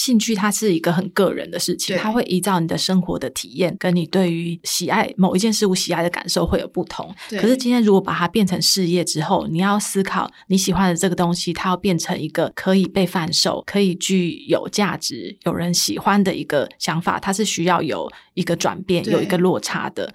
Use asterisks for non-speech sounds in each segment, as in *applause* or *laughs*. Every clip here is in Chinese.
兴趣它是一个很个人的事情，它会依照你的生活的体验跟你对于喜爱某一件事物喜爱的感受会有不同。可是今天如果把它变成事业之后，你要思考你喜欢的这个东西，它要变成一个可以被贩售、可以具有价值、有人喜欢的一个想法，它是需要有一个转变、有一个落差的。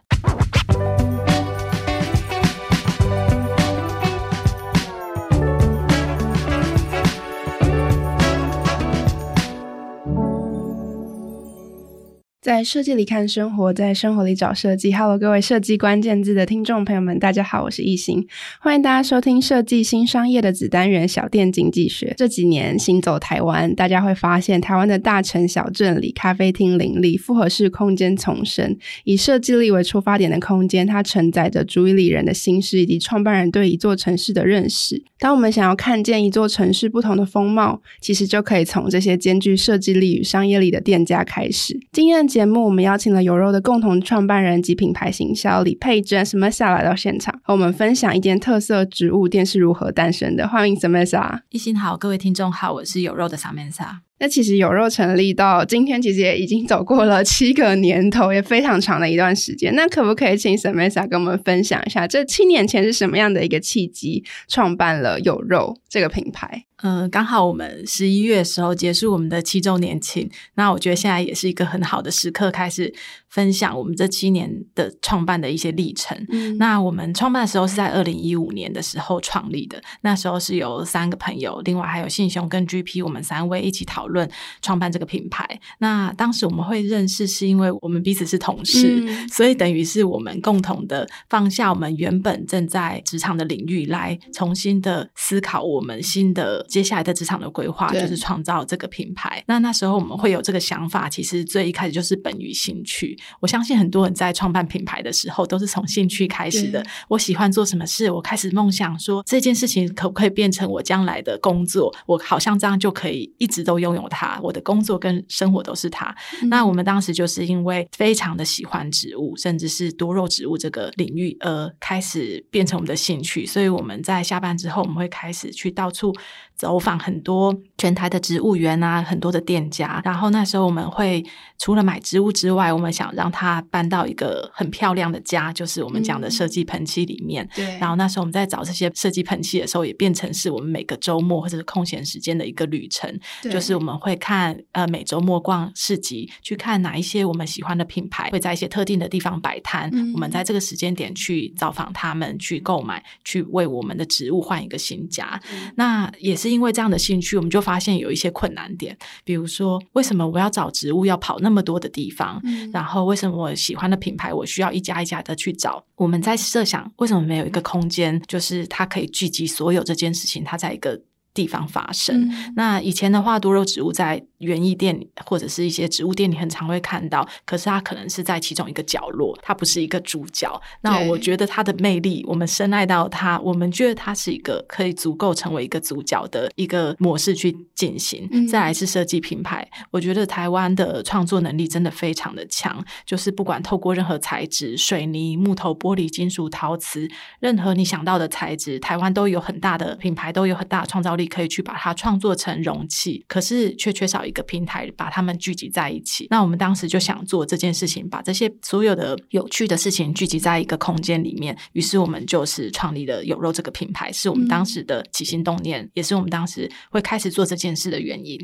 在设计里看生活，在生活里找设计。Hello，各位设计关键字的听众朋友们，大家好，我是易欣，欢迎大家收听设计新商业的子单元——小店经济学。这几年行走台湾，大家会发现，台湾的大城小镇里，咖啡厅林立，复合式空间丛生，以设计力为出发点的空间，它承载着主以里人的心事以及创办人对一座城市的认识。当我们想要看见一座城市不同的风貌，其实就可以从这些兼具设计力与商业力的店家开始。今天节目我们邀请了有肉的共同创办人及品牌行销李佩珍 Samantha 来到现场，和我们分享一间特色植物店是如何诞生的。欢迎 Samantha。一心好，各位听众好，我是有肉的 Samantha。那其实有肉成立到今天，其实也已经走过了七个年头，也非常长的一段时间。那可不可以请 Samantha 跟我们分享一下，这七年前是什么样的一个契机，创办了有肉这个品牌？嗯、刚好我们十一月的时候结束我们的七周年庆，那我觉得现在也是一个很好的时刻，开始分享我们这七年的创办的一些历程。嗯、那我们创办的时候是在二零一五年的时候创立的，那时候是由三个朋友，另外还有信雄跟 GP，我们三位一起讨论创办这个品牌。那当时我们会认识，是因为我们彼此是同事，嗯、所以等于是我们共同的放下我们原本正在职场的领域，来重新的思考我们新的。接下来的职场的规划就是创造这个品牌。那那时候我们会有这个想法，其实最一开始就是本于兴趣。我相信很多人在创办品牌的时候都是从兴趣开始的。我喜欢做什么事，我开始梦想说这件事情可不可以变成我将来的工作？我好像这样就可以一直都拥有它，我的工作跟生活都是它。嗯、那我们当时就是因为非常的喜欢植物，甚至是多肉植物这个领域，而开始变成我们的兴趣。所以我们在下班之后，我们会开始去到处。走访很多全台的植物园啊，很多的店家。然后那时候我们会除了买植物之外，我们想让它搬到一个很漂亮的家，就是我们讲的设计盆器里面。对、嗯。然后那时候我们在找这些设计盆器的时候，也变成是我们每个周末或者是空闲时间的一个旅程。对。就是我们会看呃每周末逛市集，去看哪一些我们喜欢的品牌会在一些特定的地方摆摊。嗯。我们在这个时间点去造访他们，去购买，去为我们的植物换一个新家。嗯。那也是。是因为这样的兴趣，我们就发现有一些困难点，比如说，为什么我要找植物要跑那么多的地方？嗯，然后为什么我喜欢的品牌我需要一家一家的去找？我们在设想，为什么没有一个空间，就是它可以聚集所有这件事情，它在一个地方发生？嗯，那以前的话，多肉植物在。园艺店或者是一些植物店，你很常会看到，可是它可能是在其中一个角落，它不是一个主角。那我觉得它的魅力，我们深爱到它，我们觉得它是一个可以足够成为一个主角的一个模式去进行。嗯、再来是设计品牌，我觉得台湾的创作能力真的非常的强，就是不管透过任何材质，水泥、木头、玻璃、金属、陶瓷，任何你想到的材质，台湾都有很大的品牌，都有很大的创造力，可以去把它创作成容器，可是却缺少一个平台把它们聚集在一起。那我们当时就想做这件事情，把这些所有的有趣的事情聚集在一个空间里面。于是我们就是创立了有肉这个品牌，是我们当时的起心动念，也是我们当时会开始做这件事的原因。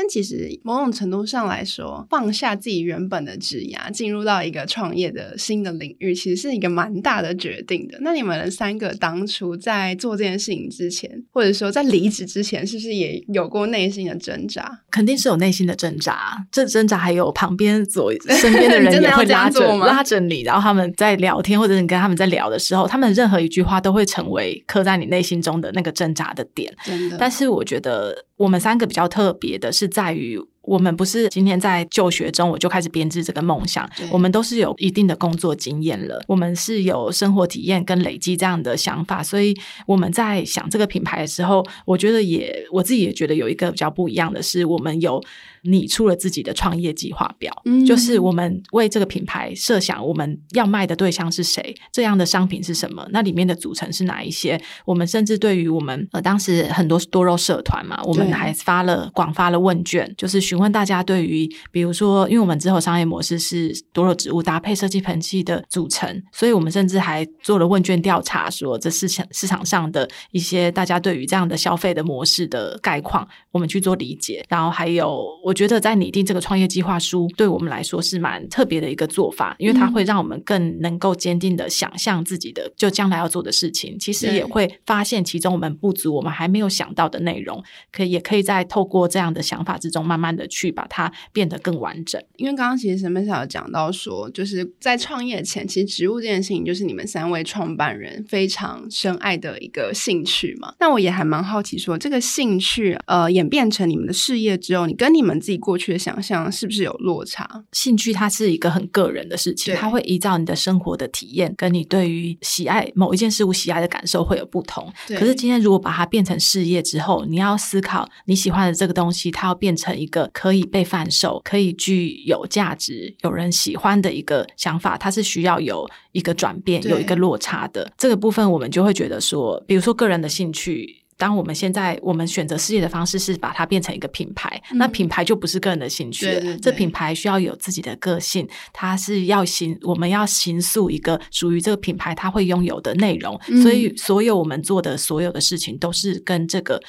但其实某种程度上来说，放下自己原本的职涯，进入到一个创业的新的领域，其实是一个蛮大的决定的。那你们三个当初在做这件事情之前，或者说在离职之前，是不是也有过内心的挣扎？肯定是有内心的挣扎。这挣扎还有旁边左 *laughs* 身边的人也会拉着拉着你，然后他们在聊天，或者你跟他们在聊的时候，他们任何一句话都会成为刻在你内心中的那个挣扎的点。真的。但是我觉得我们三个比较特别的是。在于。我们不是今天在就学中我就开始编织这个梦想，我们都是有一定的工作经验了，我们是有生活体验跟累积这样的想法，所以我们在想这个品牌的时候，我觉得也我自己也觉得有一个比较不一样的是，我们有拟出了自己的创业计划表，嗯，就是我们为这个品牌设想我们要卖的对象是谁，这样的商品是什么，那里面的组成是哪一些，我们甚至对于我们呃当时很多多肉社团嘛，我们还发了广发了问卷，就是询问大家对于，比如说，因为我们之后商业模式是多肉植物搭配设计盆器的组成，所以我们甚至还做了问卷调查，说这市场市场上的一些大家对于这样的消费的模式的概况，我们去做理解。然后还有，我觉得在拟定这个创业计划书，对我们来说是蛮特别的一个做法，因为它会让我们更能够坚定的想象自己的就将来要做的事情，其实也会发现其中我们不足，我们还没有想到的内容，可以也可以在透过这样的想法之中，慢慢的去把它变得更完整。因为刚刚其实沈妹小讲到说，就是在创业前，其实植物这件事情就是你们三位创办人非常深爱的一个兴趣嘛。那我也还蛮好奇说，这个兴趣呃演变成你们的事业之后，你跟你们自己过去的想象是不是有落差？兴趣它是一个很个人的事情，它会依照你的生活的体验，跟你对于喜爱某一件事物喜爱的感受会有不同。可是今天如果把它变成事业之后，你要思考你喜欢的这个东西，它要变成一个可以被贩售、可以具有价值、有人喜欢的一个想法，它是需要有一个转变、有一个落差的。这个部分我们就会觉得说，比如说个人的兴趣。当我们现在我们选择事业的方式是把它变成一个品牌，嗯、那品牌就不是个人的兴趣了。对对对，这品牌需要有自己的个性，它是要形，我们要形塑一个属于这个品牌它会拥有的内容。嗯、所以，所有我们做的所有的事情都是跟这个。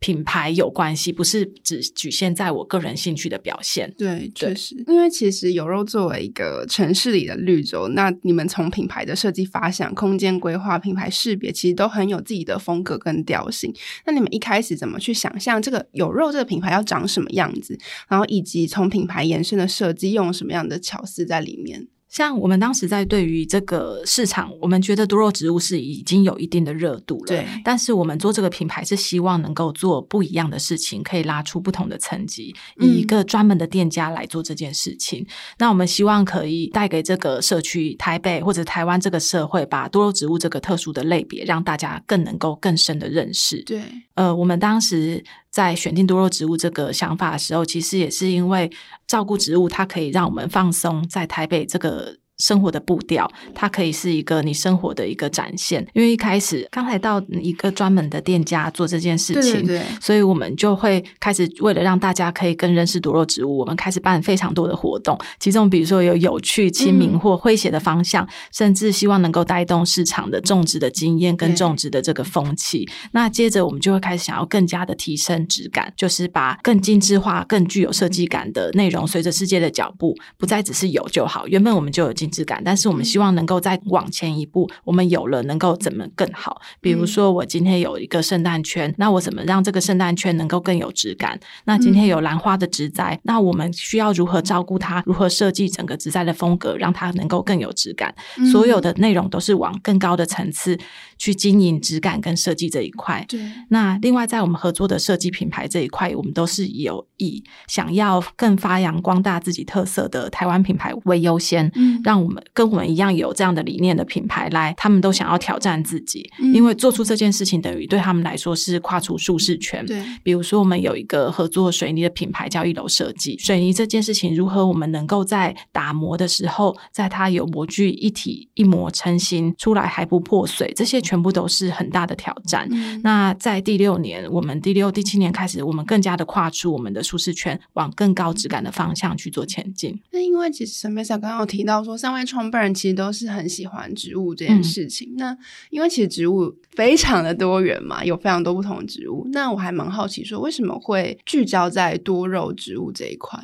品牌有关系，不是只局限在我个人兴趣的表现。对，确实，因为其实有肉作为一个城市里的绿洲，那你们从品牌的设计发想、空间规划、品牌识别，其实都很有自己的风格跟调性。那你们一开始怎么去想象这个有肉这个品牌要长什么样子？然后以及从品牌延伸的设计用什么样的巧思在里面？像我们当时在对于这个市场，我们觉得多肉植物是已经有一定的热度了。对。但是我们做这个品牌是希望能够做不一样的事情，可以拉出不同的层级，以一个专门的店家来做这件事情。嗯。那我们希望可以带给这个社区、台北或者台湾这个社会，把多肉植物这个特殊的类别，让大家更能够更深的认识。对。呃，我们当时。在选定多肉植物这个想法的时候，其实也是因为照顾植物，它可以让我们放松在台北这个。生活的步调，它可以是一个你生活的一个展现。因为一开始刚才到一个专门的店家做这件事情，对对对，所以我们就会开始为了让大家可以更认识多肉植物，我们开始办非常多的活动。其中比如说有有趣、亲民或诙谐的方向，嗯，甚至希望能够带动市场的种植的经验跟种植的这个风气。那接着我们就会开始想要更加的提升质感，就是把更精致化、更具有设计感的内容，随着世界的脚步，不再只是有就好。原本我们就有精。质感，但是我们希望能够再往前一步。我们有了能够怎么更好？比如说，我今天有一个圣诞圈，那我怎么让这个圣诞圈能够更有质感？那今天有兰花的植栽，那我们需要如何照顾它？如何设计整个植栽的风格，让它能够更有质感？所有的内容都是往更高的层次去经营质感跟设计这一块。对。那另外，在我们合作的设计品牌这一块，我们都是有以想要更发扬光大自己特色的台湾品牌为优先，嗯，让。我们跟我们一样有这样的理念的品牌来，他们都想要挑战自己，嗯、因为做出这件事情等于对他们来说是跨出舒适圈。对，比如说我们有一个合作水泥的品牌叫一楼设计，水泥这件事情如何我们能够在打磨的时候，在它有模具一体一模成型出来还不破碎，这些全部都是很大的挑战。嗯、那在第六年，我们第六、第七年开始，我们更加的跨出我们的舒适圈，往更高质感的方向去做前进。那因为其实沈妹嫂刚刚有提到说，三位创办人其实都是很喜欢植物这件事情。嗯、那因为其实植物非常的多元嘛，有非常多不同的植物。那我还蛮好奇说，为什么会聚焦在多肉植物这一块？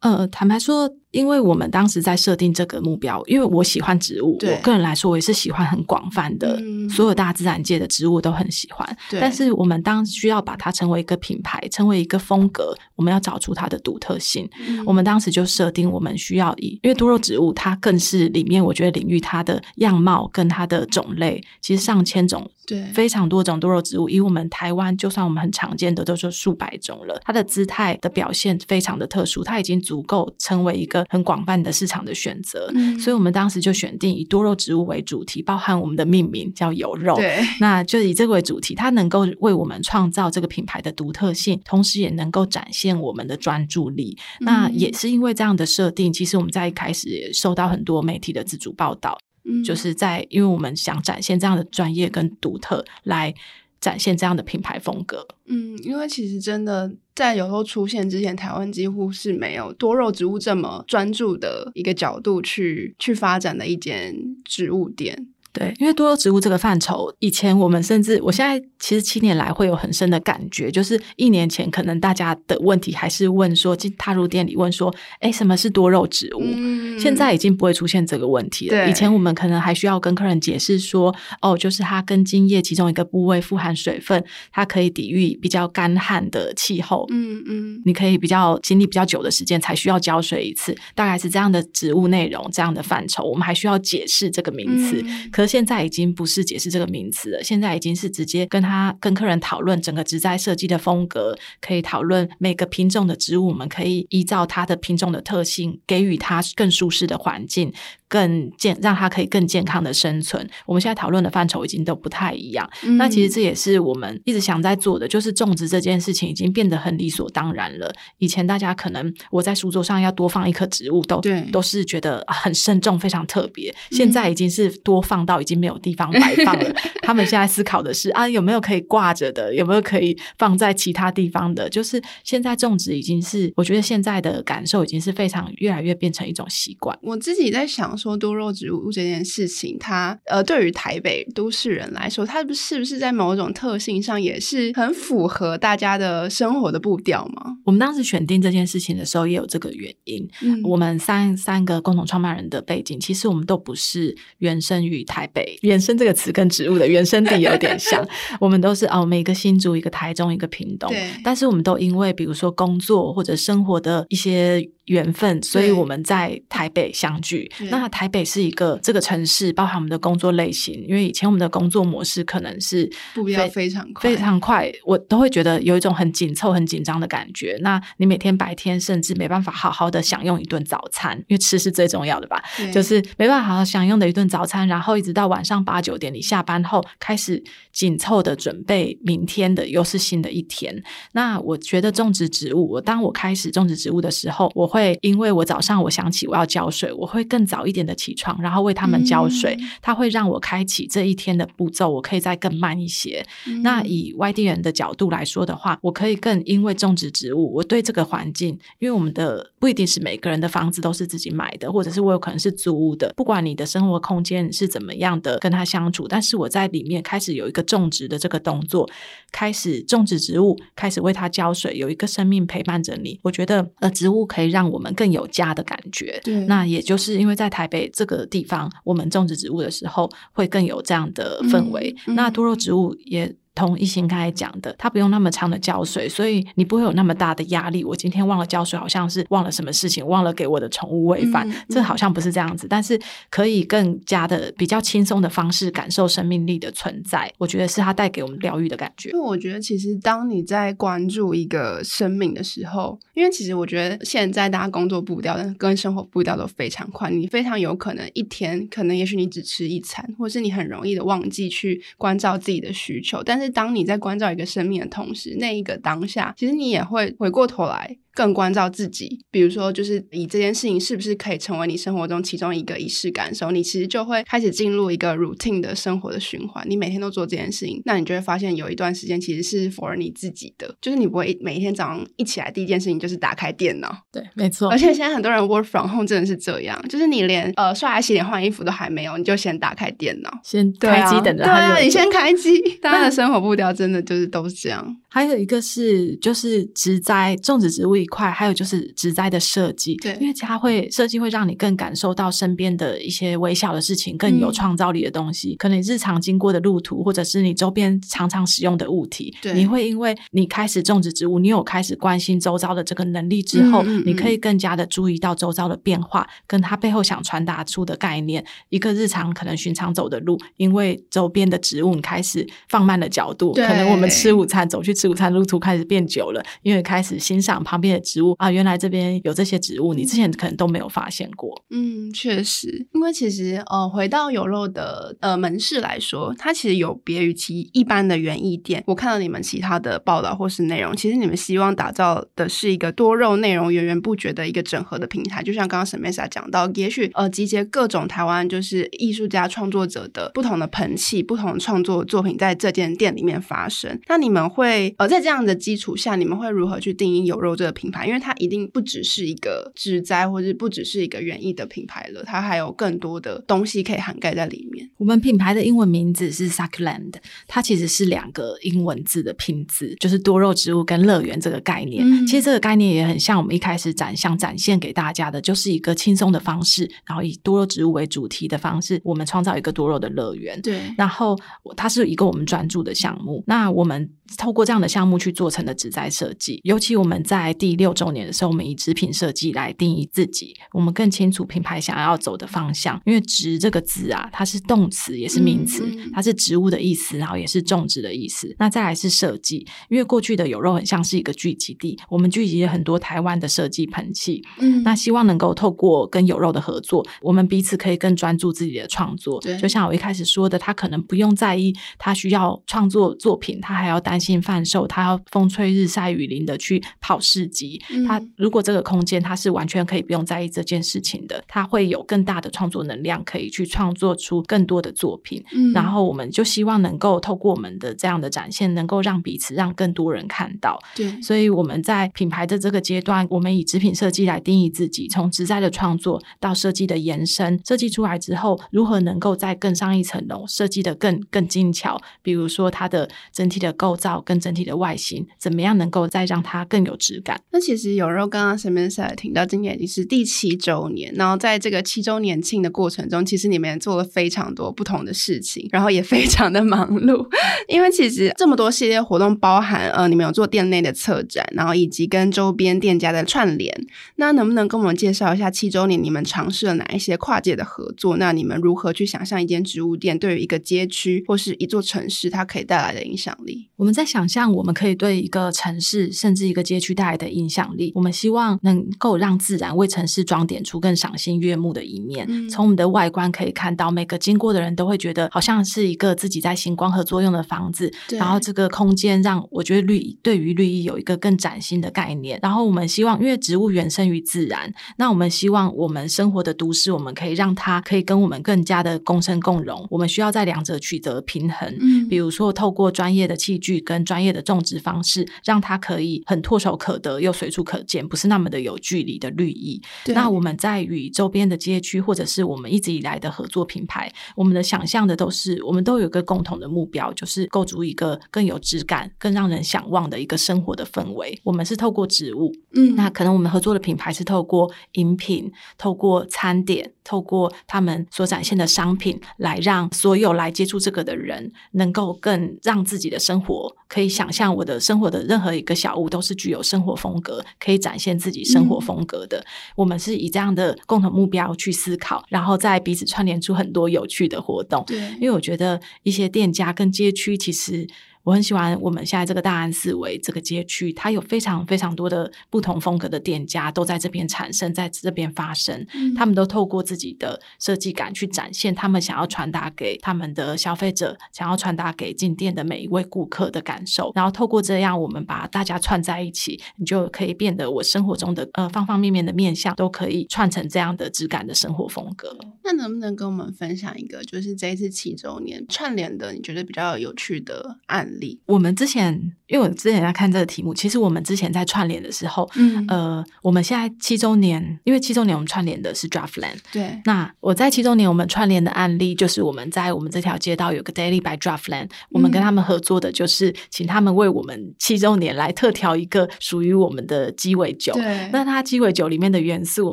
呃，坦白说。因为我们当时在设定这个目标，因为我喜欢植物，我个人来说，我也是喜欢很广泛的，嗯、所有大自然界的植物都很喜欢。但是我们当需要把它成为一个品牌，成为一个风格，我们要找出它的独特性。嗯、我们当时就设定，我们需要以，因为多肉植物它更是里面，我觉得领域它的样貌跟它的种类，其实上千种，对，非常多种多肉植物。以我们台湾，就算我们很常见的，都是数百种了。它的姿态的表现非常的特殊，它已经足够成为一个。很广泛的市场的选择，嗯，所以我们当时就选定以多肉植物为主题，包含我们的命名叫有肉，对，那就以这个为主题，它能够为我们创造这个品牌的独特性，同时也能够展现我们的专注力。嗯。那也是因为这样的设定，其实我们在一开始也受到很多媒体的自主报道，嗯，就是在因为我们想展现这样的专业跟独特来。展现这样的品牌风格。嗯，因为其实真的在有时候出现之前，台湾几乎是没有多肉植物这么专注的一个角度去去发展的一间植物店。对，因为多肉植物这个范畴，以前我们甚至，我现在其实七年来会有很深的感觉，就是一年前可能大家的问题还是问说，进踏入店里问说，哎，什么是多肉植物？嗯，现在已经不会出现这个问题了。以前我们可能还需要跟客人解释说，哦，就是它根茎叶其中一个部位富含水分，它可以抵御比较干旱的气候。嗯嗯，你可以比较经历比较久的时间才需要浇水一次，大概是这样的植物内容，这样的范畴，我们还需要解释这个名词。嗯可现在已经不是解释这个名词了，现在已经是直接跟他跟客人讨论整个植栽设计的风格，可以讨论每个品种的植物，我们可以依照它的品种的特性，给予它更舒适的环境。更健，让它可以更健康的生存。我们现在讨论的范畴已经都不太一样。嗯、那其实这也是我们一直想在做的，就是种植这件事情已经变得很理所当然了。以前大家可能我在书桌上要多放一棵植物，都对都是觉得很慎重、非常特别。现在已经是多放到已经没有地方摆放了。嗯、他们现在思考的是啊，有没有可以挂着的？有没有可以放在其他地方的？就是现在种植已经是，我觉得现在的感受已经是非常越来越变成一种习惯。我自己在想。说多肉植物这件事情，它呃，对于台北都市人来说，它是不是在某种特性上也是很符合大家的生活的步调吗？我们当时选定这件事情的时候，也有这个原因。嗯，我们三三个共同创办人的背景，其实我们都不是原生于台北。原生这个词跟植物的原生地有点像，*laughs* 我们都是哦，每个新竹，一个台中，一个屏东。但是我们都因为比如说工作或者生活的一些。缘分，所以我们在台北相聚。那台北是一个这个城市，包含我们的工作类型。因为以前我们的工作模式可能是步调非常快，非常快，我都会觉得有一种很紧凑、很紧张的感觉。那你每天白天甚至没办法好好的享用一顿早餐，因为吃是最重要的吧？就是没办法好好享用的一顿早餐，然后一直到晚上八九点，你下班后开始紧凑的准备明天的又是新的一天。那我觉得种植植物，我当我开始种植植物的时候，我会。会，因为我早上我想起我要浇水，我会更早一点的起床，然后为他们浇水。嗯、它会让我开启这一天的步骤，我可以再更慢一些。嗯、那以外地人的角度来说的话，我可以更因为种植植物，我对这个环境，因为我们的不一定是每个人的房子都是自己买的，或者是我有可能是租屋的。不管你的生活空间是怎么样的跟他相处，但是我在里面开始有一个种植的这个动作，开始种植植物，开始为它浇水，有一个生命陪伴着你。我觉得呃，植物可以让我们更有家的感觉，对，那也就是因为在台北这个地方，我们种植植物的时候会更有这样的氛围。那多肉植物也。同一心刚才讲的，它不用那么长的浇水，所以你不会有那么大的压力。我今天忘了浇水，好像是忘了什么事情，忘了给我的宠物喂饭，嗯、这好像不是这样子。但是可以更加的比较轻松的方式感受生命力的存在，我觉得是它带给我们疗愈的感觉。因为我觉得，其实当你在关注一个生命的时候，因为其实我觉得现在大家工作步调跟生活步调都非常快，你非常有可能一天可能也许你只吃一餐，或是你很容易的忘记去关照自己的需求，但是当你在关照一个生命的同时，那一个当下，其实你也会回过头来。更关照自己，比如说，就是以这件事情是不是可以成为你生活中其中一个仪式感的时候，你其实就会开始进入一个 routine 的生活的循环。你每天都做这件事情，那你就会发现有一段时间其实是 for 你自己的，就是你不会每一天早上一起来第一件事情就是打开电脑。对，没错。而且现在很多人 work from home 真的是这样，就是你连呃刷牙、洗脸、换衣服都还没有，你就先打开电脑，先开机等着它。对啊，你先开机。*laughs* 大家的生活步调真的就是都是这样。还有一个是就是植栽种植植物一块，还有就是植栽的设计，对，因为它会设计会让你更感受到身边的一些微小的事情，更有创造力的东西。嗯、可能日常经过的路途，或者是你周边常常使用的物体，对，你会因为你开始种植植物，你有开始关心周遭的这个能力之后，嗯嗯嗯，你可以更加的注意到周遭的变化，跟它背后想传达出的概念。一个日常可能寻常走的路，因为周边的植物，你开始放慢了角度，对可能我们吃午餐走去。吃午餐路途开始变久了，因为开始欣赏旁边的植物啊，原来这边有这些植物，你之前可能都没有发现过。嗯，确实，因为其实呃，回到有肉的呃门市来说，它其实有别于其一般的园艺店。我看到你们其他的报道或是内容，其实你们希望打造的是一个多肉内容源源不绝的一个整合的平台。就像刚刚沈妹莎讲到，也许呃集结各种台湾就是艺术家创作者的不同的盆器、不同的创作作品在这间店里面发生。那你们会呃在这样的基础下，你们会如何去定义有肉这个品牌？因为它一定不只是一个植栽，或者不只是一个园艺的品牌了，它还有更多的东西可以涵盖在里面。我们品牌的英文名字是 Succulent，它其实是两个英文字的拼字，就是多肉植物跟乐园这个概念。嗯、其实这个概念也很像我们一开始展想展现给大家的，就是一个轻松的方式，然后以多肉植物为主题的方式，我们创造一个多肉的乐园。对，然后它是一个我们专注的项目。那我们透过这样的项目去做成的植栽设计，尤其我们在第六周年的时候，我们以植品设计来定义自己，我们更清楚品牌想要走的方向。因为“植”这个字啊，它是动词也是名词，嗯、它是植物的意思，然后也是种植的意思。那再来是设计，因为过去的有肉很像是一个聚集地，我们聚集了很多台湾的设计喷气，嗯，那希望能够透过跟有肉的合作，我们彼此可以更专注自己的创作。对，就像我一开始说的，他可能不用在意他需要创作作品，他还要担心贩售，他要风吹日晒雨淋的去跑市集。嗯、他如果这个空间他是完全可以不用在意这件事情的，他会有更大的创作能量，可以去创作出更多的作品。嗯，然后我们就希望能够透过我们的这样的展现，能够让彼此让更多人看到。对，所以我们在品牌的这个阶段，我们以纸品设计来定义自己，从植栽的创作到设计的延伸，设计出来之后，如何能够再更上一层楼，设计的更更精巧，比如说它的整体的构造跟整体的外形，怎么样能够再让它更有质感？那其实有肉刚刚前面在听到，今年已经是第七周年，然后在这个七周年庆的过程中，其实你们也做了非常多不同的事情，然后也非常的忙碌，*laughs* 因为其实这么多系列活动，包含呃，你们有做店内的策展，然后以及跟周边店家的串联，那能不能跟我们介绍一下七周年你们尝试了哪一些跨界的合作？那你们如何去想象一间植物店对于一个街区或是一座城市，它可以带来的影响力？我们在想象我们可以对一个城市甚至一个街区带来的影响力。我们希望能够让自然为城市装点出更赏心悦目的一面。嗯、从我们的外观可以看到，每个经过的人都会觉得好像是一个自己在行光合作用的房子。然后这个空间让我觉得绿对于绿意有一个更崭新的概念。然后我们希望，因为植物原生于自然，那我们希望我们生活的都市，我们可以让它可以跟我们更加的共生共荣。我们需要在两者取得平衡。嗯，比如说透过专业的器具跟专业的种植方式，让它可以很唾手可得又随处可见，不是那么的有距离的绿意。那我们在与周边的街区，或者是我们一直以来的合作品牌，我们的想象的都是，我们都有一个共同的目标，就是构筑一个更有质感、更让人向往的一个生活的氛围。我们是透过植物，嗯，那可能我们合作的品牌是透过饮品、透过餐点、透过他们所展现的商品，来让所有来接触这个的人，能够更让自己的生活可以想象，我的生活的任何一个小物都是具有生活风格，可以展现自己生活风格的。嗯、我们是以这样的共同目标去思考，然后在彼此串联出很多有趣的活动。对，因为我觉得一些店家跟街区其实。我很喜欢我们现在这个大安四维这个街区，它有非常非常多的不同风格的店家都在这边产生，在这边发生。嗯、他们都透过自己的设计感去展现他们想要传达给他们的消费者，想要传达给进店的每一位顾客的感受。然后透过这样，我们把大家串在一起，你就可以变得我生活中的呃方方面面的面相都可以串成这样的质感的生活风格。那能不能跟我们分享一个，就是这一次七周年串联的你觉得比较有趣的案例？我们之前，因为我之前在看这个题目，其实我们之前在串联的时候，嗯，呃，我们现在七周年，因为七周年我们串联的是 Draftland，对。那我在七周年我们串联的案例，就是我们在我们这条街道有个 Daily by Draftland，我们跟他们合作的就是请他们为我们七周年来特调一个属于我们的鸡尾酒。对。那它鸡尾酒里面的元素，我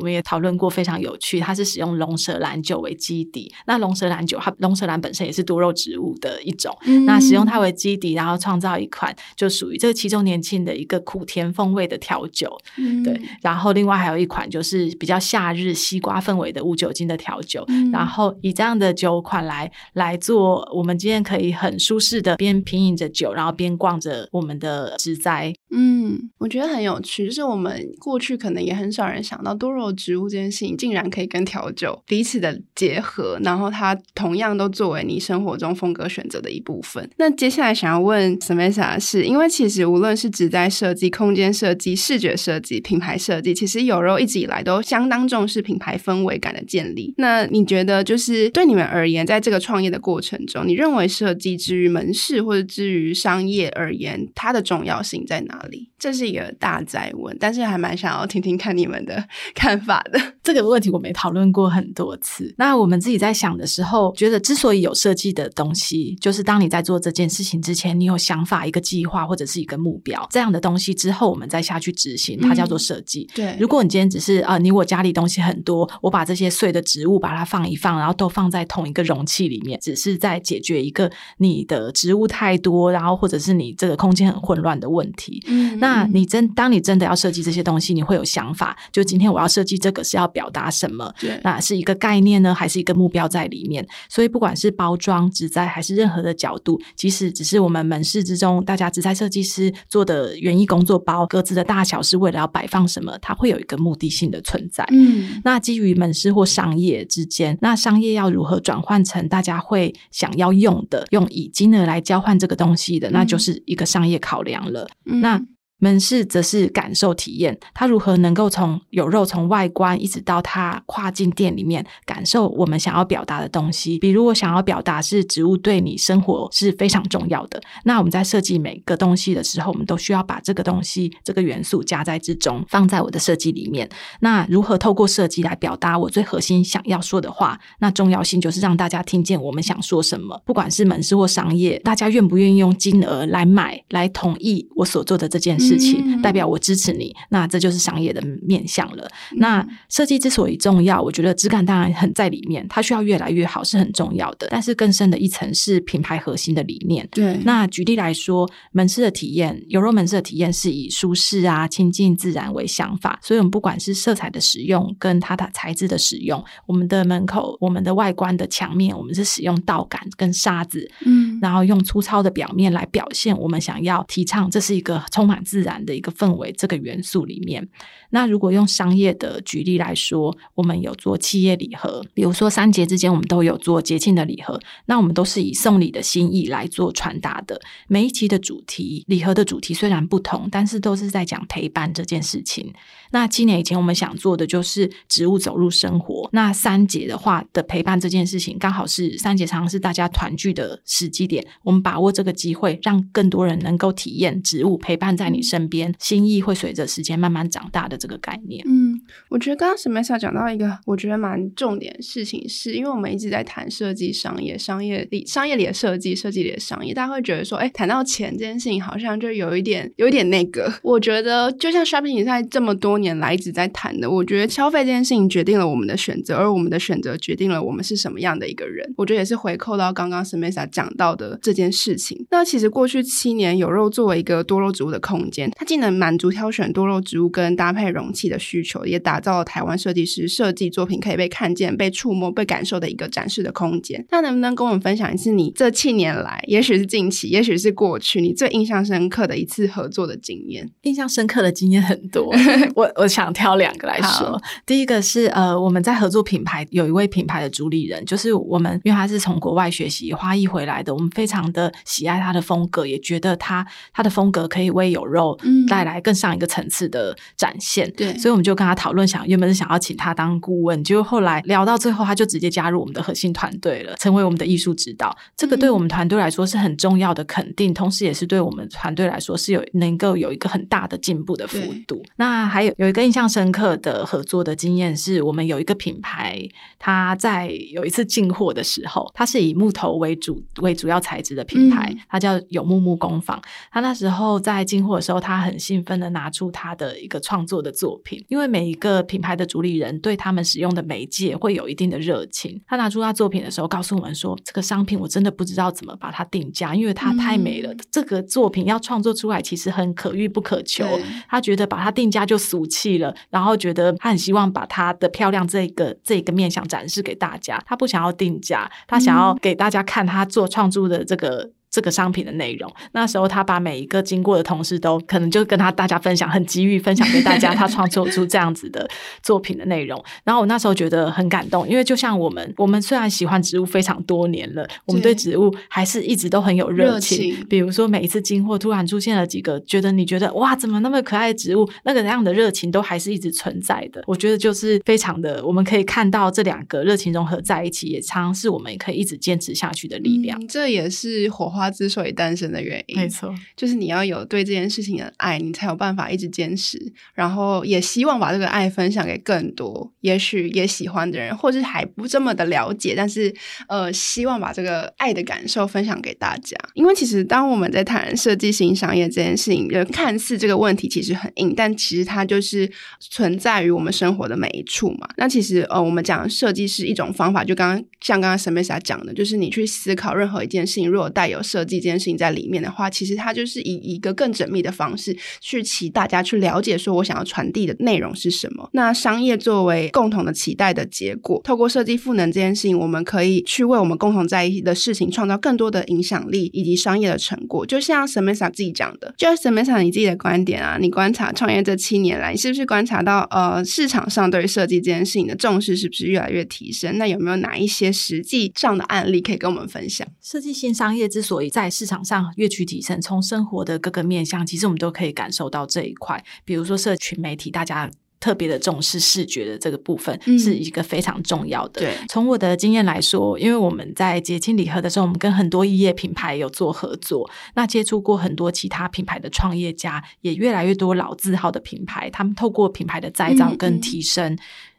们也讨论过，非常有趣。它是使用龙舌兰酒为基底，那龙舌兰酒它龙舌兰本身也是多肉植物的一种，嗯、那使用它为基底。地，然后创造一款就属于这个期中年轻的一个苦甜风味的调酒，嗯、对。然后另外还有一款就是比较夏日西瓜氛围的无酒精的调酒，嗯、然后以这样的酒款来来做，我们今天可以很舒适的边品饮着酒，然后边逛着我们的植栽。嗯，我觉得很有趣，就是我们过去可能也很少人想到多肉植物这件事情，竟然可以跟调酒彼此的结合，然后它同样都作为你生活中风格选择的一部分。那接下来想要问 Smesa 是，因为其实无论是植栽设计、空间设计、视觉设计、品牌设计，其实有肉一直以来都相当重视品牌氛围感的建立。那你觉得，就是对你们而言，在这个创业的过程中，你认为设计之于门市或者之于商业而言，它的重要性在哪里？这是一个大哉问，但是还蛮想要听听看你们的 *laughs* 看法的。这个问题我们讨论过很多次。那我们自己在想的时候，觉得之所以有设计的东西，就是当你在做这件事情之前，你有想法、一个计划或者是一个目标这样的东西之后，我们再下去执行，它叫做设计。嗯、对，如果你今天只是啊、呃，你我家里东西很多，我把这些碎的植物把它放一放，然后都放在同一个容器里面，只是在解决一个你的植物太多，然后或者是你这个空间很混乱的问题。嗯，那你真当你真的要设计这些东西，你会有想法，就今天我要设计这个是要表达什么？对，那是一个概念呢，还是一个目标在里面？所以不管是包装、植栽，还是任何的角度，即使只是我们门市之中大家植栽设计师做的园艺工作包，各自的大小是为了要摆放什么，它会有一个目的性的存在。嗯，那基于门市或商业之间，那商业要如何转换成大家会想要用的，用以金额来交换这个东西的，那就是一个商业考量了。嗯、那门市则是感受体验，它如何能够从有肉从外观一直到它跨进店里面，感受我们想要表达的东西。比如我想要表达是植物对你生活是非常重要的，那我们在设计每个东西的时候，我们都需要把这个东西这个元素加在之中，放在我的设计里面。那如何透过设计来表达我最核心想要说的话？那重要性就是让大家听见我们想说什么，不管是门市或商业，大家愿不愿意用金额来买来同意我所做的这件事。事情代表我支持你，那这就是商业的面向了。那设计之所以重要，我觉得质感当然很在里面，它需要越来越好是很重要的。但是更深的一层是品牌核心的理念。对，那举例来说，门市的体验，有肉门市的体验是以舒适啊、亲近自然为想法，所以我们不管是色彩的使用跟它的材质的使用，我们的门口、我们的外观的墙面，我们是使用道杆跟沙子，嗯，然后用粗糙的表面来表现我们想要提倡，这是一个充满自自然的一个氛围，这个元素里面，那如果用商业的举例来说，我们有做企业礼盒，比如说三节之间，我们都有做节庆的礼盒，那我们都是以送礼的心意来做传达的。每一期的主题，礼盒的主题虽然不同，但是都是在讲陪伴这件事情。那七年以前，我们想做的就是植物走入生活。那三节的话的陪伴这件事情，刚好是三节常常是大家团聚的时机点，我们把握这个机会，让更多人能够体验植物陪伴在你身边，心意会随着时间慢慢长大的这个概念。嗯，我觉得刚刚 Smesa 讲到一个我觉得蛮重点的事情是，因为我们一直在谈设计商业、商业里、商业里的设计、设计里的商业，大家会觉得说，哎，谈到钱这件事情，好像就有一点、有一点那个。我觉得就像 Shopping 在这么多年来一直在谈的，我觉得消费这件事情决定了我们的选择，而我们的选择决定了我们是什么样的一个人。我觉得也是回扣到刚刚 Smesa 讲到的这件事情。那其实过去七年，有肉作为一个多肉植物的空间，它既能满足挑选多肉植物跟搭配容器的需求，也打造了台湾设计师设计作品可以被看见、被触摸、被感受的一个展示的空间。那能不能跟我们分享一次你这七年来，也许是近期，也许是过去，你最印象深刻的一次合作的经验？印象深刻的经验很多，*laughs* 我我想挑两个来说。第一个是呃，我们在合作品牌有一位品牌的主理人，就是我们因为他是从国外学习花艺回来的，我们非常的喜爱他的风格，也觉得他他的风格可以为有肉带来更上一个层次的展现。对、嗯，所以我们就跟他讨论，想原本是想要请他当顾问，结果后来聊到最后，他就直接加入我们的核心团队了，成为我们的艺术指导。这个对我们团队来说是很重要的肯定，同时也是对我们团队来说是有能够有一个很大的进步的幅度。那还有有一个印象深刻的合作的经验是，我们有一个品牌，他在有一次进货的时候，它是以木头为主为主要材质的品牌，嗯、它叫有木木工坊。他那时候在进货的时候，他很兴奋的拿出他的一个创作的作品，因为每一个品牌的主理人对他们使用的媒介会有一定的热情。他拿出他作品的时候，告诉我们说：“这个商品我真的不知道怎么把它定价，因为它太美了。嗯、这个作品要创作出来，其实很可遇不可求。他觉得把它定价就俗气了，然后觉得他很希望把它的漂亮这个这个面相展示给大家。他不想要定价，他想要给大家看他做创作的这个。”这个商品的内容，那时候他把每一个经过的同事都可能就跟他大家分享，很机遇分享给大家，他创作出这样子的作品的内容。*laughs* 然后我那时候觉得很感动，因为就像我们，我们虽然喜欢植物非常多年了，我们对植物还是一直都很有热情。比如说每一次经过突然出现了几个，觉得你觉得哇，怎么那么可爱的植物，那个那样的热情都还是一直存在的。我觉得就是非常的，我们可以看到这两个热情融合在一起，也常常是我们也可以一直坚持下去的力量。嗯，这也是火花之所以单身的原因，没错，就是你要有对这件事情的爱，你才有办法一直坚持。然后也希望把这个爱分享给更多，也许也喜欢的人，或是还不这么的了解，但是呃，希望把这个爱的感受分享给大家。因为其实当我们在谈设计型商业这件事情，就看似这个问题其实很硬，但其实它就是存在于我们生活的每一处嘛。那其实呃，我们讲设计是一种方法，就刚刚像刚刚 Samantha 讲的，就是你去思考任何一件事情，如果带有设计这件事情在里面的话，其实它就是以一个更缜密的方式去期大家去了解，说我想要传递的内容是什么。那商业作为共同的期待的结果，透过设计赋能这件事情，我们可以去为我们共同在意的事情创造更多的影响力以及商业的成果。就像 s a m a n a 自己讲的，就 s a m a n a 你自己的观点啊，你观察创业这七年来，你是不是观察到呃市场上对于设计这件事情的重视是不是越来越提升？那有没有哪一些实际上的案例可以跟我们分享？设计新商业之所以在市场上越趋提升，从生活的各个面向，其实我们都可以感受到这一块。比如说，社群媒体，大家特别的重视视觉的这个部分，是一个非常重要的。对、从我的经验来说，因为我们在节庆礼盒的时候，我们跟很多异业品牌有做合作，那接触过很多其他品牌的创业家，也越来越多老字号的品牌，他们透过品牌的再造跟提升。嗯嗯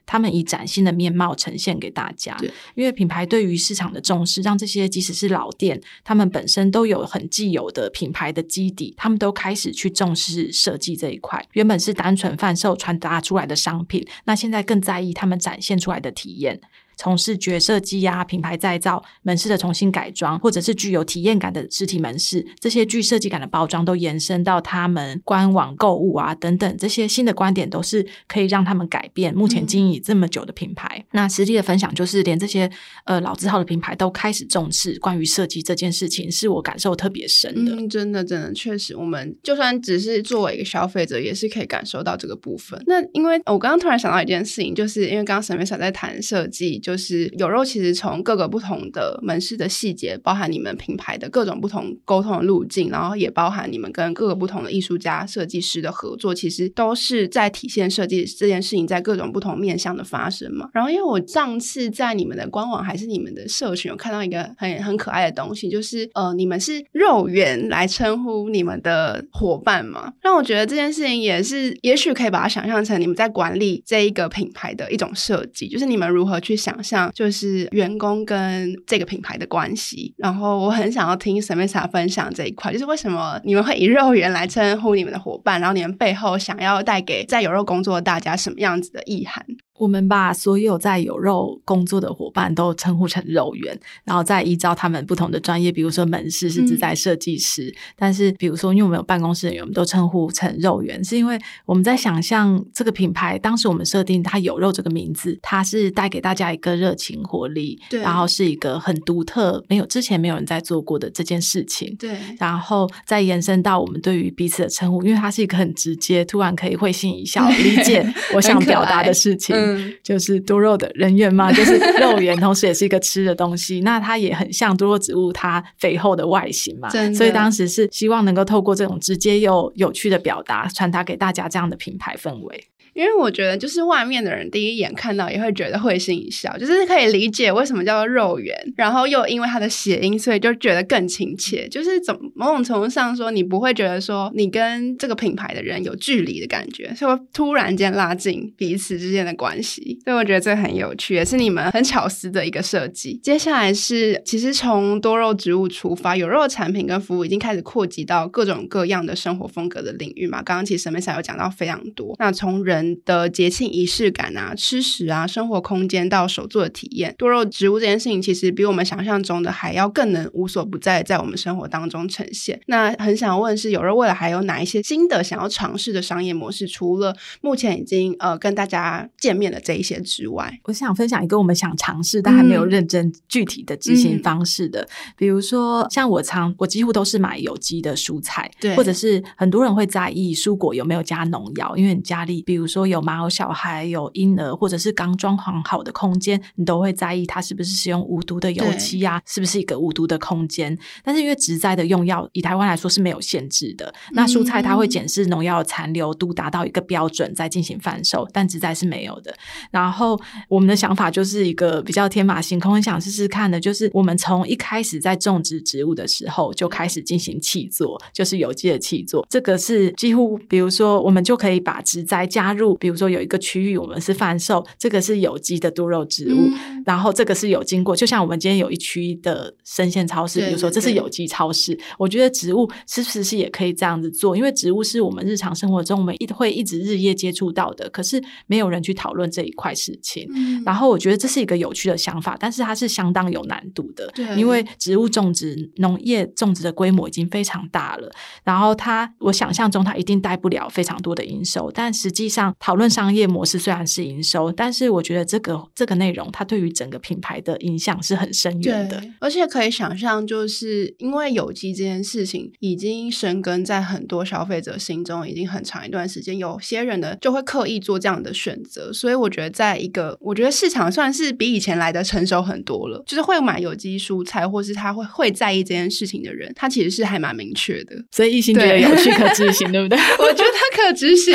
他们以崭新的面貌呈现给大家，因为品牌对于市场的重视，让这些即使是老店，他们本身都有很既有的品牌的基底，他们都开始去重视设计这一块。原本是单纯贩售传达出来的商品，那现在更在意他们展现出来的体验。从视觉设计呀、品牌再造、门市的重新改装，或者是具有体验感的实体门市，这些具设计感的包装都延伸到他们官网购物啊等等，这些新的观点都是可以让他们改变目前经营这么久的品牌。嗯、那实际的分享就是，连这些呃老字号的品牌都开始重视关于设计这件事情，是我感受特别深的。嗯，真的，真的，确实，我们就算只是作为一个消费者，也是可以感受到这个部分。那因为我刚刚突然想到一件事情，就是因为刚刚沈美莎在谈设计。就是有肉，其实从各个不同的门市的细节，包含你们品牌的各种不同沟通的路径，然后也包含你们跟各个不同的艺术家、设计师的合作，其实都是在体现设计这件事情在各种不同面向的发生嘛。然后，因为我上次在你们的官网还是你们的社群，有看到一个很很可爱的东西，就是呃，你们是肉圆来称呼你们的伙伴嘛？让我觉得这件事情也是，也许可以把它想象成你们在管理这一个品牌的一种设计，就是你们如何去想。像就是员工跟这个品牌的关系，然后我很想要听 Samantha 分享这一块，就是为什么你们会以肉圆来称呼你们的伙伴，然后你们背后想要带给在有肉工作的大家什么样子的意涵？我们把所有在有肉工作的伙伴都称呼成肉员，然后再依照他们不同的专业，比如说门市是自在设计师，嗯、但是比如说因为我们有办公室人员，我们都称呼成肉员，是因为我们在想象这个品牌，当时我们设定它有肉这个名字，它是带给大家一个热情活力，对，然后是一个很独特，没有之前没有人在做过的这件事情，对，然后再延伸到我们对于彼此的称呼，因为它是一个很直接，突然可以会心一笑，理解我想表达的事情。就是多肉的人员嘛，就是肉圆，同时也是一个吃的东西。那它也很像多肉植物它肥厚的外形嘛，所以当时是希望能够透过这种直接又有趣的表达，传达给大家这样的品牌氛围。因为我觉得，就是外面的人第一眼看到也会觉得会心一笑，就是可以理解为什么叫做肉圆，然后又因为它的谐音，所以就觉得更亲切。就是怎某种程度上说，你不会觉得说你跟这个品牌的人有距离的感觉，所以突然间拉近彼此之间的关系。所以我觉得这很有趣，也是你们很巧思的一个设计。接下来是，其实从多肉植物出发，有肉产品跟服务已经开始扩及到各种各样的生活风格的领域嘛。刚刚其实沈美霞有讲到非常多，那从人。年的节庆仪式感啊、吃食啊、生活空间到手作的体验，多肉植物这件事情其实比我们想象中的还要更能无所不在，在我们生活当中呈现。那很想问是有肉未来还有哪一些新的想要尝试的商业模式？除了目前已经呃跟大家见面的这一些之外，我想分享一个我们想尝试但还没有认真具体的执行方式的，嗯、比如说像我常我几乎都是买有机的蔬菜，对，或者是很多人会在意蔬果有没有加农药，因为你家里比如说有毛小孩、有婴儿，或者是刚装潢好的空间，你都会在意它是不是使用无毒的油漆啊，是不是一个无毒的空间。但是因为植栽的用药以台湾来说是没有限制的，那蔬菜它会检视农药残留度达到一个标准再进行贩售，但植栽是没有的。然后我们的想法就是一个比较天马行空，想试试看的，就是我们从一开始在种植植物的时候就开始进行气作，就是有机的气作。这个是几乎，比如说我们就可以把植栽加入，比如说有一个区域我们是贩售，这个是有机的多肉植物，嗯、然后这个是有经过，就像我们今天有一区的生鲜超市，比如说这是有机超市，我觉得植物是不是也可以这样子做？因为植物是我们日常生活中我们一会一直日夜接触到的，可是没有人去讨论这一块事情。嗯、然后我觉得这是一个有趣的想法，但是它是相当有难度的，对，因为植物种植、农业种植的规模已经非常大了。然后它，我想象中它一定带不了非常多的营收，但实际上讨论商业模式虽然是营收，但是我觉得这个这个内容它对于整个品牌的影响是很深远的。而且可以想象，就是因为有机这件事情已经生根在很多消费者心中，已经很长一段时间。有些人呢就会刻意做这样的选择，所以我觉得在一个，我觉得市场算是比以前来的成熟很多了。就是会买有机蔬菜，或是他会会在意这件事情的人，他其实是还蛮明确的。所以一心觉得有趣可执行，对不对？*laughs* 我觉得他可执行。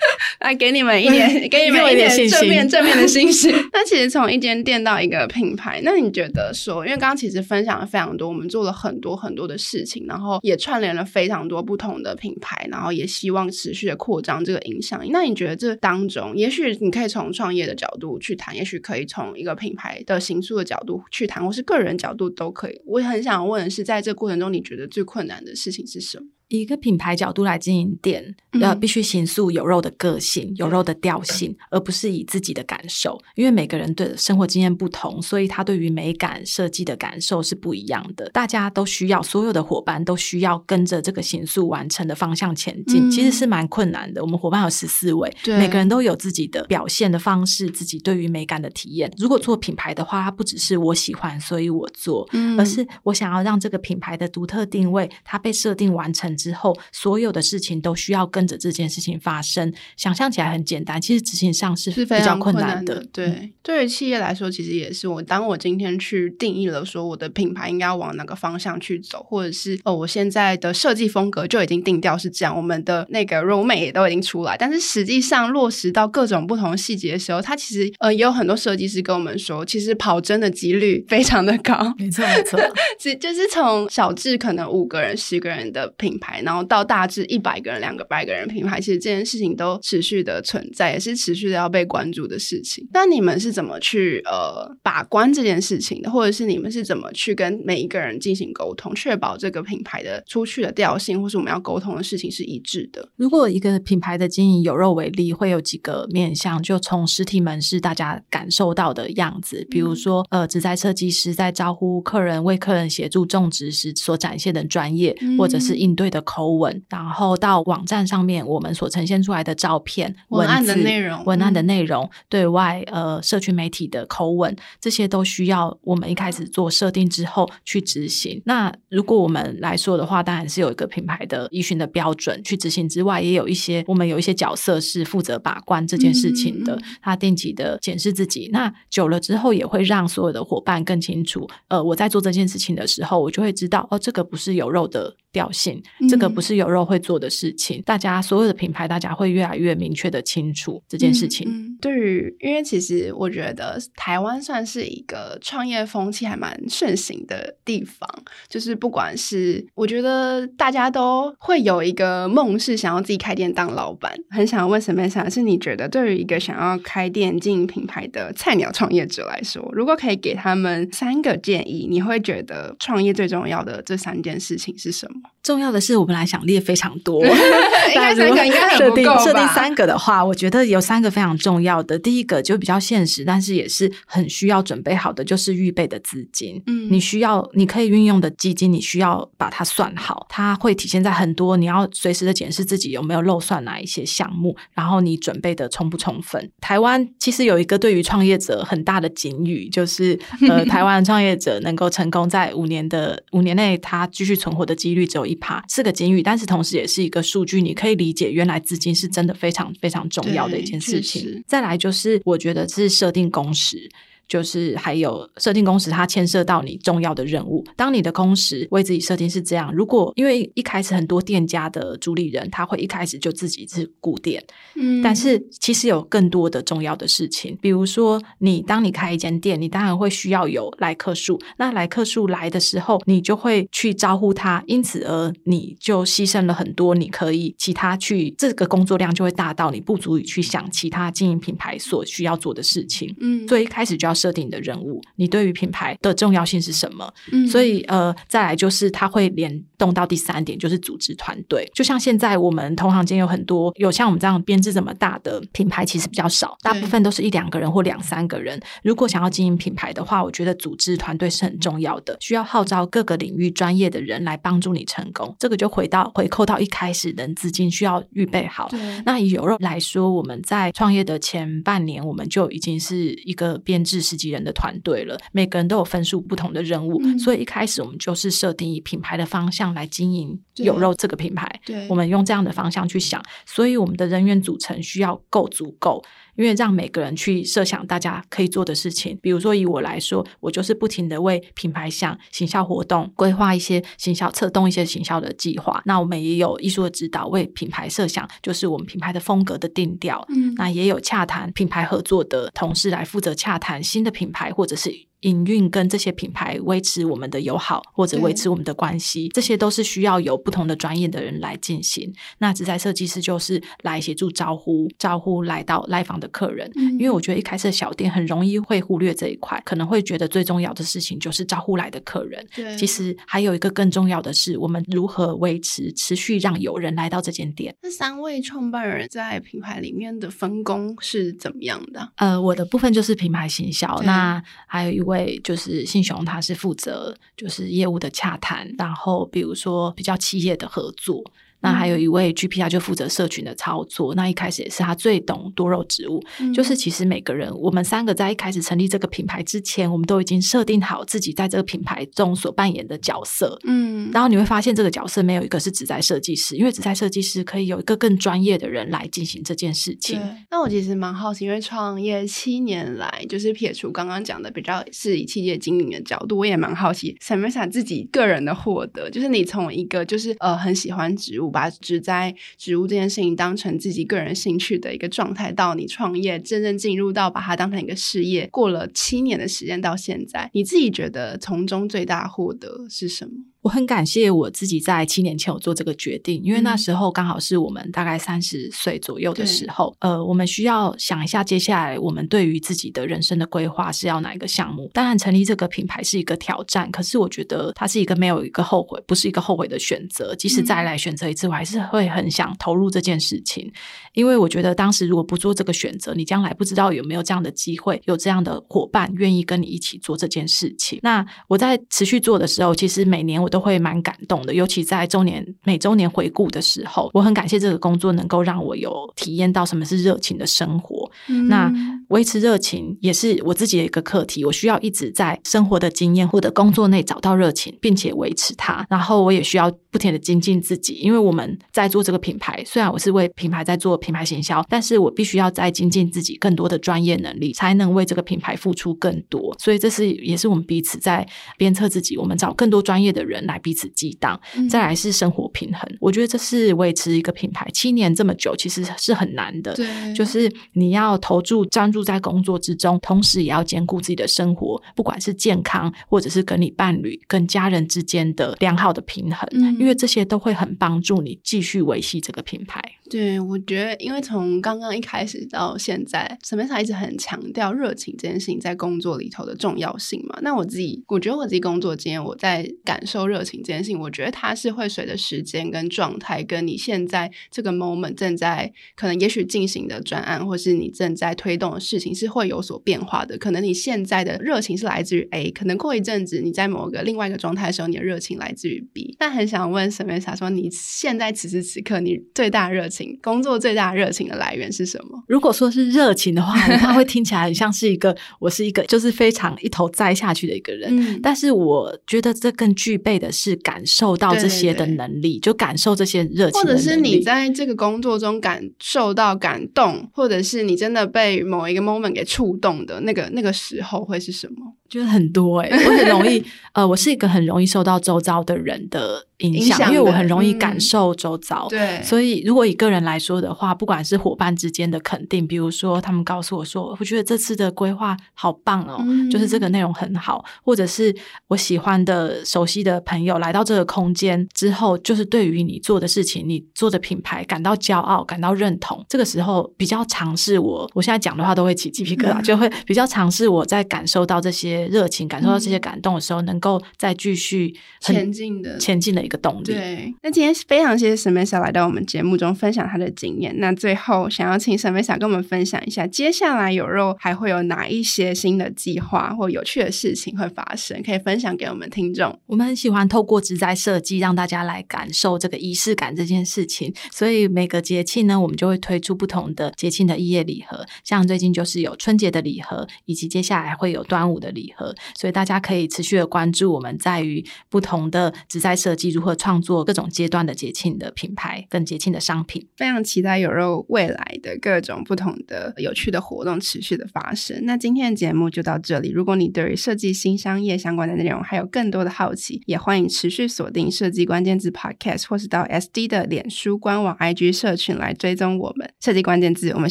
*laughs* 来给你们一点，*laughs* 给你们一点正面正面的信息。*laughs* 那其实从一间店到一个品牌，那你觉得说，因为刚刚其实分享了非常多，我们做了很多很多的事情，然后也串联了非常多不同的品牌，然后也希望持续的扩张这个影响力。那你觉得这当中，也许你可以从创业的角度去谈，也许可以从一个品牌的行塑的角度去谈，或是个人角度都可以。我也很想问的是，在这个过程中，你觉得最困难的事情是什么？以一个品牌角度来经营店，呃，必须形塑有肉的个性、有肉的调性，而不是以自己的感受。因为每个人对生活经验不同，所以他对于美感设计的感受是不一样的。大家都需要，所有的伙伴都需要跟着这个形塑完成的方向前进，嗯、其实是蛮困难的。我们伙伴有十四位，每个人都有自己的表现的方式，自己对于美感的体验。如果做品牌的话，它不只是我喜欢，所以我做，嗯、而是我想要让这个品牌的独特定位，它被设定完成。之后，所有的事情都需要跟着这件事情发生。想象起来很简单，其实执行上是比较困难的。难的对，嗯、对于企业来说，其实也是我。当我今天去定义了说我的品牌应该要往哪个方向去走，或者是哦，我现在的设计风格就已经定调是这样，我们的那个 roadmap 也都已经出来。但是实际上落实到各种不同细节的时候，它其实呃也有很多设计师跟我们说，其实跑针的几率非常的高。没错，没错，*laughs* 只就是从小至可能五个人、十个人的品牌。然后到大致一百个人、两个百个人品牌，其实这件事情都持续的存在，也是持续的要被关注的事情。那你们是怎么去呃把关这件事情的？或者是你们是怎么去跟每一个人进行沟通，确保这个品牌的出去的调性，或是我们要沟通的事情是一致的？如果一个品牌的经营有肉为例，会有几个面向，就从实体门市大家感受到的样子，比如说呃，植栽设计师在招呼客人、为客人协助种植时所展现的专业，嗯、或者是应对的。口吻，然后到网站上面，我们所呈现出来的照片、文案的内容、文案的内容，嗯、对外呃，社群媒体的口吻，这些都需要我们一开始做设定之后去执行。那如果我们来说的话，当然是有一个品牌的依循的标准去执行之外，也有一些我们有一些角色是负责把关这件事情的，他定期的检视自己。那久了之后，也会让所有的伙伴更清楚，呃，我在做这件事情的时候，我就会知道，哦，这个不是有肉的调性，这个不是有肉会做的事情。嗯、大家所有的品牌，大家会越来越明确的清楚这件事情。嗯嗯、对于，因为其实我觉得台湾算是一个创业风气还蛮盛行的地方，就是不管是我觉得大家都会有一个梦，是想要自己开店当老板。很想要问 Samantha，是你觉得对于一个想要开店经营品牌的菜鸟创业者来说，如果可以给他们三个建议，你会觉得创业最重要的这三件事情是什么？重要的是，我本来想列非常多，*laughs* 应该三个应该很不够吧？设定设定三个的话，我觉得有三个非常重要的。第一个就比较现实，但是也是很需要准备好的，就是预备的资金。嗯，你需要你可以运用的基金，你需要把它算好，它会体现在很多，你要随时的检视自己有没有漏算哪一些项目，然后你准备的充不充分。台湾其实有一个对于创业者很大的警语，就是 *laughs* 呃，台湾创业者能够成功在五年的五年内，他继续存活的几率只有一趴是个警语，但是同时也是一个数据，你可以理解原来资金是真的非常非常重要的一件事情。再来就是，我觉得是设定工时。就是还有设定工时，它牵涉到你重要的任务。当你的工时为自己设定是这样，如果因为一开始很多店家的主理人他会一开始就自己是顾店，嗯，但是其实有更多的重要的事情，比如说你当你开一间店，你当然会需要有来客数，那来客数来的时候，你就会去招呼他，因此而你就牺牲了很多，你可以其他去这个工作量就会大到你不足以去想其他经营品牌所需要做的事情，嗯，所以一开始就要。设定的任务，你对于品牌的重要性是什么？嗯，所以呃，再来就是它会联动到第三点，就是组织团队。就像现在我们同行间有很多有像我们这样编制这么大的品牌，其实比较少，大部分都是一两个人或两三个人。如果想要经营品牌的话，我觉得组织团队是很重要的，需要号召各个领域专业的人来帮助你成功。这个就回到回扣到一开始，人资金需要预备好。那以有肉来说，我们在创业的前半年，我们就已经是一个编制十几人的团队了，每个人都有分数不同的任务，嗯，所以一开始我们就是设定以品牌的方向来经营有肉这个品牌。对，我们用这样的方向去想，所以我们的人员组成需要够足够。因为让每个人去设想大家可以做的事情，比如说以我来说，我就是不停的为品牌想行销活动，规划一些行销策动一些行销的计划。那我们也有艺术的指导，为品牌设想，就是我们品牌的风格的定调。嗯，那也有洽谈品牌合作的同事来负责洽谈新的品牌或者是。营运跟这些品牌维持我们的友好，或者维持我们的关系，这些都是需要有不同的专业的人来进行。那职灾设计师就是来协助招呼、招呼来到来访的客人。嗯。因为我觉得一开始的小店很容易会忽略这一块，可能会觉得最重要的事情就是招呼来的客人。对，其实还有一个更重要的是，我们如何维持持续让有人来到这间店。那三位创办人在品牌里面的分工是怎么样的？呃，我的部分就是品牌行销，那还有一位。位就是信雄，他是负责就是业务的洽谈，然后比如说比较企业的合作。那还有一位 GP，他就负责社群的操作。那一开始也是他最懂多肉植物。嗯。就是其实每个人，我们三个在一开始成立这个品牌之前，我们都已经设定好自己在这个品牌中所扮演的角色。嗯。然后你会发现，这个角色没有一个是只在设计师，因为只在设计师可以有一个更专业的人来进行这件事情。对。那我其实蛮好奇，因为创业七年来，就是撇除刚刚讲的比较是以企业经营的角度，我也蛮好奇，想不想自己个人的获得？就是你从一个就是呃很喜欢植物。把植栽植物这件事情当成自己个人兴趣的一个状态，到你创业真正进入到把它当成一个事业，过了七年的时间到现在，你自己觉得从中最大获得是什么？我很感谢我自己在七年前我做这个决定，因为那时候刚好是我们大概三十岁左右的时候，呃，我们需要想一下接下来我们对于自己的人生的规划是要哪一个项目。当然，成立这个品牌是一个挑战，可是我觉得它是一个没有一个后悔，不是一个后悔的选择。即使再来选择一次，我还是会很想投入这件事情，因为我觉得当时如果不做这个选择，你将来不知道有没有这样的机会，有这样的伙伴愿意跟你一起做这件事情。那我在持续做的时候，其实每年我。都会蛮感动的，尤其在周年每周年回顾的时候，我很感谢这个工作能够让我有体验到什么是热情的生活。嗯、那维持热情也是我自己的一个课题，我需要一直在生活的经验或者工作内找到热情，并且维持它。然后我也需要不停的精进自己，因为我们在做这个品牌，虽然我是为品牌在做品牌行销，但是我必须要再精进自己更多的专业能力，才能为这个品牌付出更多。所以这是也是我们彼此在鞭策自己，我们找更多专业的人。来彼此激荡，再来是生活平衡。嗯、我觉得这是维持一个品牌七年这么久，其实是很难的。对，就是你要要投注专注在工作之中，同时也要兼顾自己的生活，不管是健康或者是跟你伴侣、跟家人之间的良好的平衡，嗯，因为这些都会很帮助你继续维系这个品牌。对，我觉得，因为从刚刚一开始到现在，Samantha 一直很强调热情这件事情在工作里头的重要性嘛。那我自己，我觉得我自己工作经验，我在感受热情这件事情，我觉得它是会随着时间跟状态，跟你现在这个 moment 正在可能也许进行的专案，或是你正在推动的事情是会有所变化的。可能你现在的热情是来自于 A，可能过一阵子你在某个另外一个状态的时候，你的热情来自于 B。但很想问 Samantha 说，你现在此时此刻你最大热情？工作最大热情的来源是什么？如果说是热情的话，它会听起来很像是一个我是一个就是非常一头栽下去的一个人。嗯，但是我觉得这更具备的是感受到这些的能力，对对对，就感受这些热情，或者是你在这个工作中感受到感动，或者是你真的被某一个 moment 给触动的那个那个时候会是什么？就是很多诶、欸，*laughs* 我很容易呃，我是一个很容易受到周遭的人的。影响，因为我很容易感受周遭，嗯，对，所以如果以个人来说的话，不管是伙伴之间的肯定，比如说他们告诉我说，我觉得这次的规划好棒哦，嗯，就是这个内容很好，或者是我喜欢的、熟悉的朋友来到这个空间之后，就是对于你做的事情、你做的品牌感到骄傲、感到认同，这个时候比较尝试我，我现在讲的话都会起鸡皮疙瘩，嗯，就会比较尝试我在感受到这些热情、感受到这些感动的时候，嗯，能够再继续前进的前进的。一个动力。对，那今天非常谢谢 Samantha 来到我们节目中分享她的经验。那最后想要请 Samantha 跟我们分享一下，接下来有肉还会有哪一些新的计划或有趣的事情会发生，可以分享给我们听众。我们很喜欢透过植栽设计让大家来感受这个仪式感这件事情，所以每个节庆呢，我们就会推出不同的节庆的异业礼盒，像最近就是有春节的礼盒，以及接下来会有端午的礼盒，所以大家可以持续的关注我们在于不同的植栽设计如何创。作各种阶段的节庆的品牌跟节庆的商品，非常期待有肉未来的各种不同的有趣的活动持续的发生。那今天的节目就到这里。如果你对于设计新商业相关的内容还有更多的好奇，也欢迎持续锁定设计关键字 Podcast，或是到 SD 的脸书官网 IG 社群来追踪我们设计关键字。我们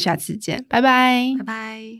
下次见，拜拜，拜拜。